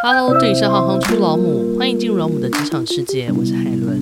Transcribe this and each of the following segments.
Hello，这里是行行出老母，欢迎进入老母的职场世界，我是海伦，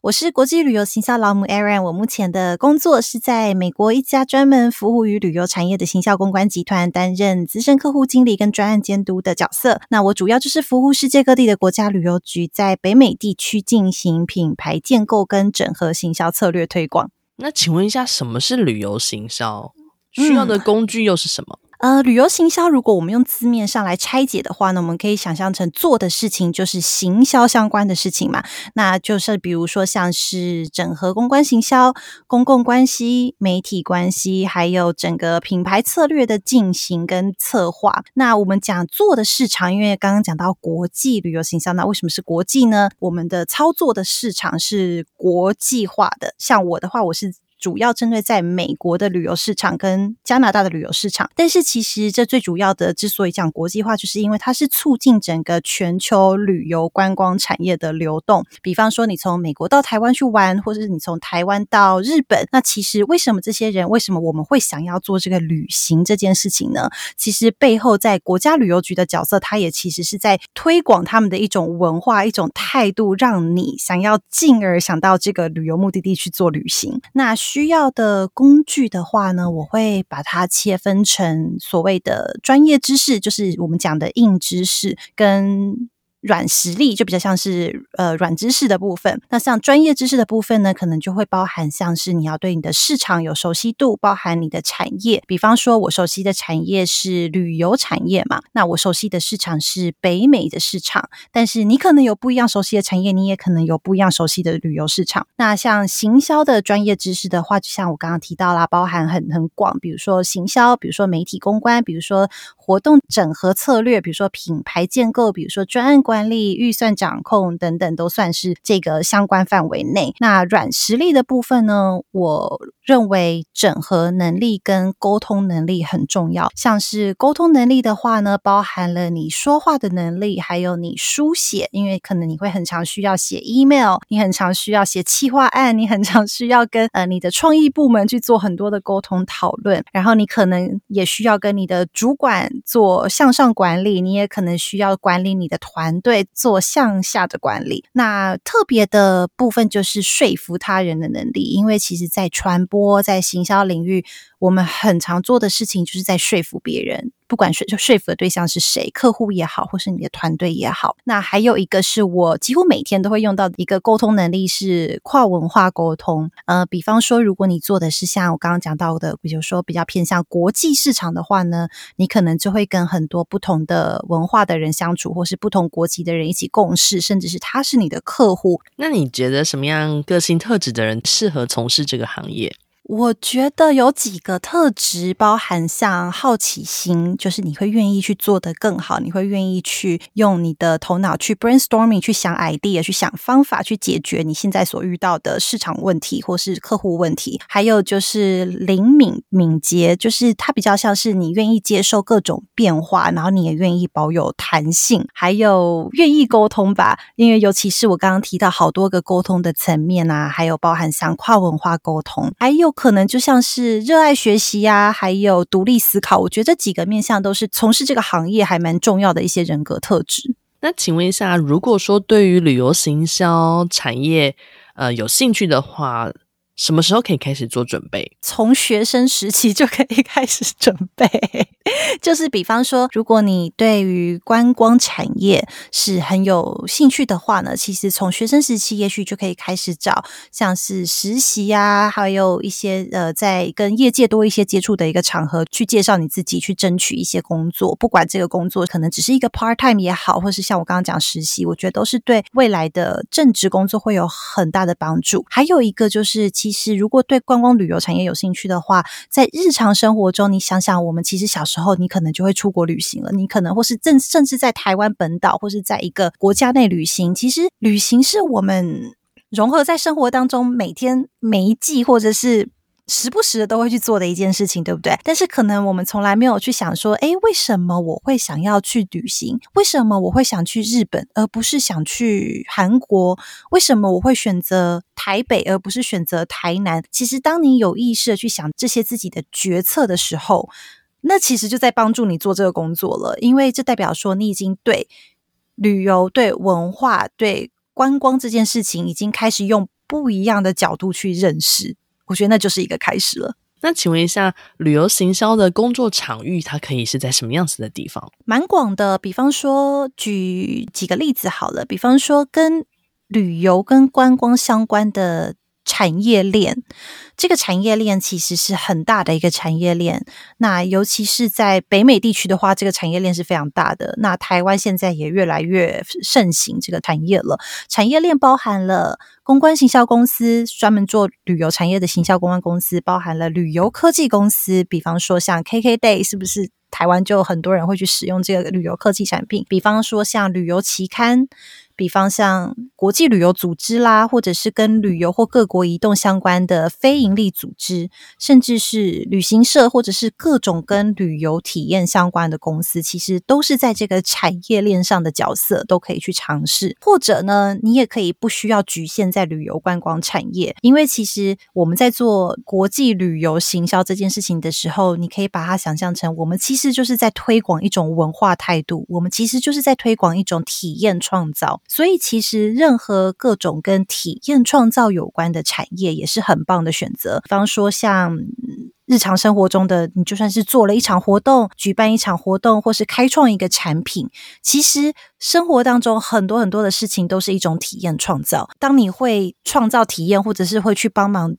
我是国际旅游行销老母 Aaron，我目前的工作是在美国一家专门服务于旅游产业的行销公关集团，担任资深客户经理跟专案监督的角色。那我主要就是服务世界各地的国家旅游局，在北美地区进行品牌建构跟整合行销策略推广。那请问一下，什么是旅游行销？需要的工具又是什么？嗯呃，旅游行销，如果我们用字面上来拆解的话呢，我们可以想象成做的事情就是行销相关的事情嘛。那就是比如说像是整合公关行销、公共关系、媒体关系，还有整个品牌策略的进行跟策划。那我们讲做的市场，因为刚刚讲到国际旅游行销，那为什么是国际呢？我们的操作的市场是国际化的。像我的话，我是。主要针对在美国的旅游市场跟加拿大的旅游市场，但是其实这最主要的之所以讲国际化，就是因为它是促进整个全球旅游观光产业的流动。比方说，你从美国到台湾去玩，或者是你从台湾到日本，那其实为什么这些人，为什么我们会想要做这个旅行这件事情呢？其实背后在国家旅游局的角色，它也其实是在推广他们的一种文化、一种态度，让你想要进而想到这个旅游目的地去做旅行。那。需要的工具的话呢，我会把它切分成所谓的专业知识，就是我们讲的硬知识跟。软实力就比较像是呃软知识的部分，那像专业知识的部分呢，可能就会包含像是你要对你的市场有熟悉度，包含你的产业。比方说，我熟悉的产业是旅游产业嘛，那我熟悉的市场是北美的市场。但是你可能有不一样熟悉的产业，你也可能有不一样熟悉的旅游市场。那像行销的专业知识的话，就像我刚刚提到啦，包含很很广，比如说行销，比如说媒体公关，比如说活动整合策略，比如说品牌建构，比如说专案管。管理、预算掌控等等，都算是这个相关范围内。那软实力的部分呢，我认为整合能力跟沟通能力很重要。像是沟通能力的话呢，包含了你说话的能力，还有你书写，因为可能你会很常需要写 email，你很常需要写企划案，你很常需要跟呃你的创意部门去做很多的沟通讨论。然后你可能也需要跟你的主管做向上管理，你也可能需要管理你的团。对，做向下的管理，那特别的部分就是说服他人的能力，因为其实，在传播、在行销领域，我们很常做的事情就是在说服别人。不管说就说服的对象是谁，客户也好，或是你的团队也好，那还有一个是我几乎每天都会用到的一个沟通能力是跨文化沟通。呃，比方说，如果你做的是像我刚刚讲到的，比如说比较偏向国际市场的话呢，你可能就会跟很多不同的文化的人相处，或是不同国籍的人一起共事，甚至是他是你的客户。那你觉得什么样个性特质的人适合从事这个行业？我觉得有几个特质，包含像好奇心，就是你会愿意去做得更好，你会愿意去用你的头脑去 brainstorming，去想 idea，去想方法去解决你现在所遇到的市场问题或是客户问题。还有就是灵敏敏捷，就是它比较像是你愿意接受各种变化，然后你也愿意保有弹性，还有愿意沟通吧。因为尤其是我刚刚提到好多个沟通的层面啊，还有包含像跨文化沟通，还有。可能就像是热爱学习呀、还有独立思考，我觉得这几个面向都是从事这个行业还蛮重要的一些人格特质。那请问一下，如果说对于旅游行销产业呃有兴趣的话，什么时候可以开始做准备？从学生时期就可以开始准备，就是比方说，如果你对于观光产业是很有兴趣的话呢，其实从学生时期也许就可以开始找像是实习啊，还有一些呃，在跟业界多一些接触的一个场合去介绍你自己，去争取一些工作。不管这个工作可能只是一个 part time 也好，或是像我刚刚讲实习，我觉得都是对未来的正职工作会有很大的帮助。还有一个就是。其实，如果对观光旅游产业有兴趣的话，在日常生活中，你想想，我们其实小时候，你可能就会出国旅行了。你可能或是正甚至在台湾本岛，或是在一个国家内旅行。其实，旅行是我们融合在生活当中，每天每一季，或者是。时不时的都会去做的一件事情，对不对？但是可能我们从来没有去想说，诶，为什么我会想要去旅行？为什么我会想去日本，而不是想去韩国？为什么我会选择台北，而不是选择台南？其实，当你有意识的去想这些自己的决策的时候，那其实就在帮助你做这个工作了，因为这代表说你已经对旅游、对文化、对观光这件事情已经开始用不一样的角度去认识。我觉得那就是一个开始了。那请问一下，旅游行销的工作场域，它可以是在什么样子的地方？蛮广的，比方说，举几个例子好了，比方说跟旅游跟观光相关的。产业链，这个产业链其实是很大的一个产业链。那尤其是在北美地区的话，这个产业链是非常大的。那台湾现在也越来越盛行这个产业了。产业链包含了公关行销公司，专门做旅游产业的行销公关公司，包含了旅游科技公司，比方说像 KKday，是不是台湾就很多人会去使用这个旅游科技产品？比方说像旅游期刊。比方像国际旅游组织啦，或者是跟旅游或各国移动相关的非营利组织，甚至是旅行社，或者是各种跟旅游体验相关的公司，其实都是在这个产业链上的角色，都可以去尝试。或者呢，你也可以不需要局限在旅游观光产业，因为其实我们在做国际旅游行销这件事情的时候，你可以把它想象成，我们其实就是在推广一种文化态度，我们其实就是在推广一种体验创造。所以，其实任何各种跟体验创造有关的产业也是很棒的选择。比方说，像日常生活中的，你就算是做了一场活动、举办一场活动，或是开创一个产品，其实生活当中很多很多的事情都是一种体验创造。当你会创造体验，或者是会去帮忙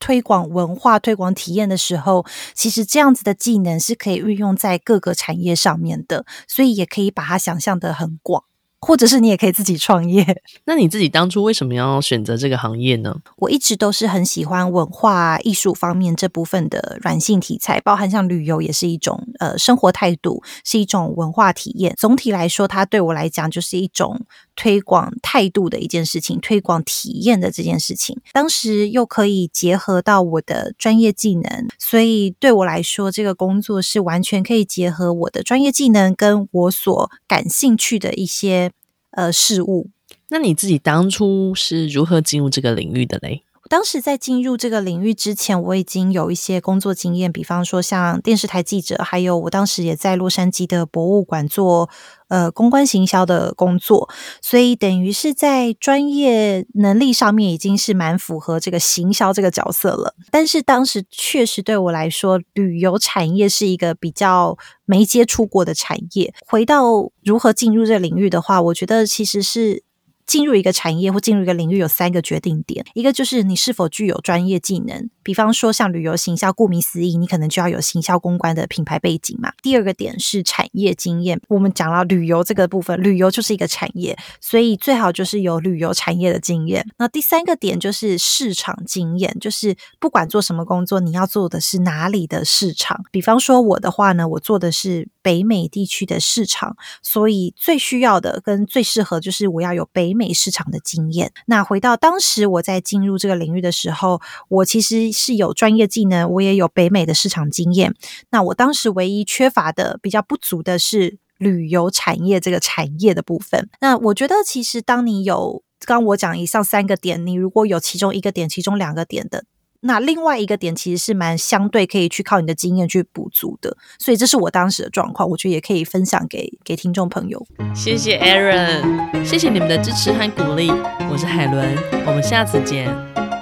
推广文化、推广体验的时候，其实这样子的技能是可以运用在各个产业上面的。所以，也可以把它想象的很广。或者是你也可以自己创业。那你自己当初为什么要选择这个行业呢？我一直都是很喜欢文化艺术方面这部分的软性题材，包含像旅游也是一种呃生活态度，是一种文化体验。总体来说，它对我来讲就是一种推广态度的一件事情，推广体验的这件事情。当时又可以结合到我的专业技能，所以对我来说，这个工作是完全可以结合我的专业技能跟我所感兴趣的一些。呃，事物。那你自己当初是如何进入这个领域的嘞？当时在进入这个领域之前，我已经有一些工作经验，比方说像电视台记者，还有我当时也在洛杉矶的博物馆做呃公关行销的工作，所以等于是在专业能力上面已经是蛮符合这个行销这个角色了。但是当时确实对我来说，旅游产业是一个比较没接触过的产业。回到如何进入这个领域的话，我觉得其实是。进入一个产业或进入一个领域有三个决定点，一个就是你是否具有专业技能，比方说像旅游行销，顾名思义，你可能就要有行销公关的品牌背景嘛。第二个点是产业经验，我们讲到旅游这个部分，旅游就是一个产业，所以最好就是有旅游产业的经验。那第三个点就是市场经验，就是不管做什么工作，你要做的是哪里的市场。比方说我的话呢，我做的是北美地区的市场，所以最需要的跟最适合就是我要有北美。市场的经验。那回到当时我在进入这个领域的时候，我其实是有专业技能，我也有北美的市场经验。那我当时唯一缺乏的、比较不足的是旅游产业这个产业的部分。那我觉得，其实当你有刚我讲以上三个点，你如果有其中一个点、其中两个点的。那另外一个点其实是蛮相对可以去靠你的经验去补足的，所以这是我当时的状况，我觉得也可以分享给给听众朋友。谢谢 Aaron，谢谢你们的支持和鼓励，我是海伦，我们下次见。